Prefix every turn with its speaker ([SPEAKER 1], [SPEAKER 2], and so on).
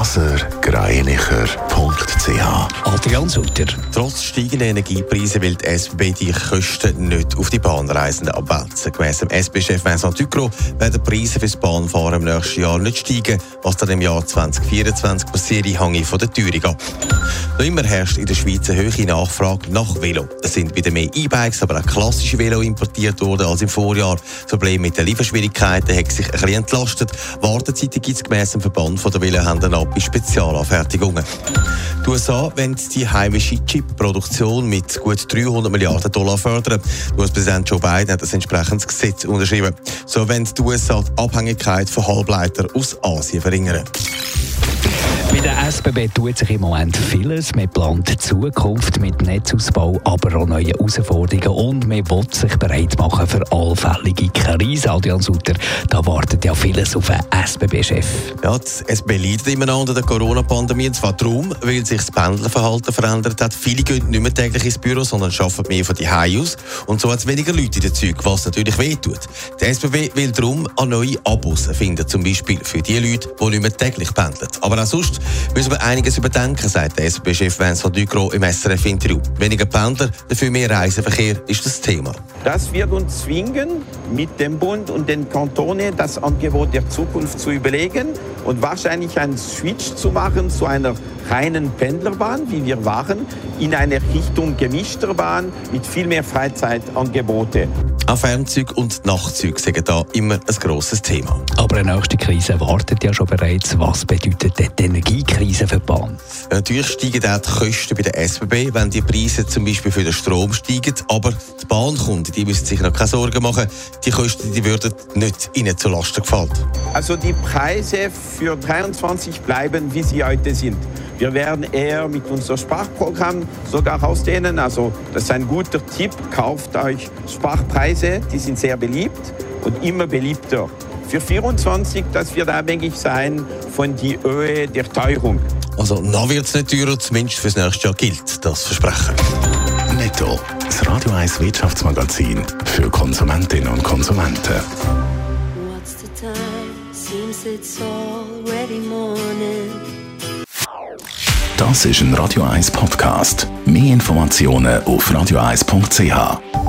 [SPEAKER 1] blasergreinicher.ch
[SPEAKER 2] Adrian Sutter.
[SPEAKER 3] Trotz steigender Energiepreise will die SBB die Kosten nicht auf die Bahnreisenden abwälzen. Gemäss dem SB-Chef Vincent Ducro werden die Preise fürs Bahnfahren im nächsten Jahr nicht steigen, was dann im Jahr 2024 passiert, hänge von der Teuerung ab. Noch immer herrscht in der Schweiz eine hohe Nachfrage nach Velo. Es sind wieder mehr E-Bikes, aber auch klassische Velo importiert worden als im Vorjahr. Das Problem mit den Lieferschwierigkeiten hat sich ein bisschen entlastet. Wartezeiten gibt es gemäss dem Verband der Velohändler ab bei Spezialanfertigungen. Die USA wollen die heimische Chip-Produktion mit gut 300 Milliarden Dollar fördern. US-Präsident Joe Biden hat das entsprechendes Gesetz unterschrieben. So wollen die USA die Abhängigkeit von Halbleitern aus Asien verringern.
[SPEAKER 2] SBB tut sich im Moment vieles. Man plant Zukunft mit Netzausbau, aber auch neue Herausforderungen und man will sich bereit machen für allfällige Krisen. Adrian Sutter, da wartet ja vieles auf einen SBB-Chef.
[SPEAKER 3] Ja, das SBB leidet immer noch der Corona-Pandemie. Und zwar darum, weil sich das Pendlerverhalten verändert hat. Viele gehen nicht mehr täglich ins Büro, sondern arbeiten mehr von die aus. Und so hat es weniger Leute in den Zügen, was natürlich wehtut. Der SBB will darum an neue Abos finden, zum Beispiel für die Leute, die nicht mehr täglich pendeln. Aber auch sonst müssen wir einiges überdenken, sagt der SB-Chef Vincent Ducro im SRF-Interview. Weniger Pendler, dafür mehr Reiseverkehr ist das Thema.
[SPEAKER 4] Das wird uns zwingen, mit dem Bund und den Kantonen das Angebot der Zukunft zu überlegen und wahrscheinlich einen Switch zu machen zu einer reinen Pendlerbahn, wie wir waren, in eine Richtung gemischter Bahn mit viel mehr Freizeitangebote.
[SPEAKER 3] Auch Fernzüge und Nachtzüge sind da immer ein grosses Thema.
[SPEAKER 2] Aber eine nächste Krise wartet ja schon bereits. Was bedeutet die Energiekrise für die Bahn?
[SPEAKER 3] Natürlich steigen auch die Kosten bei der SBB, wenn die Preise zum Beispiel für den Strom steigen. Aber die Bahnkunden die müssen sich noch keine Sorgen machen. Die Kosten die würden nicht ihnen zu Lasten gefallen.
[SPEAKER 4] Also die Preise für 23 bleiben, wie sie heute sind. Wir werden eher mit unserem Sparprogramm sogar ausdehnen. Also das ist ein guter Tipp. Kauft euch Sparpreise, die sind sehr beliebt und immer beliebter. Für 24, das wird abhängig sein von der Höhe der Teuerung.
[SPEAKER 3] Also noch wird es nicht teurer, zumindest fürs nächste Jahr gilt das Versprechen.
[SPEAKER 1] Netto, das Radio 1 Wirtschaftsmagazin für Konsumentinnen und Konsumenten.
[SPEAKER 5] What's the time? Seems it's already morning.
[SPEAKER 1] Das ist ein Radio 1 Podcast. Mehr Informationen auf radio1.ch.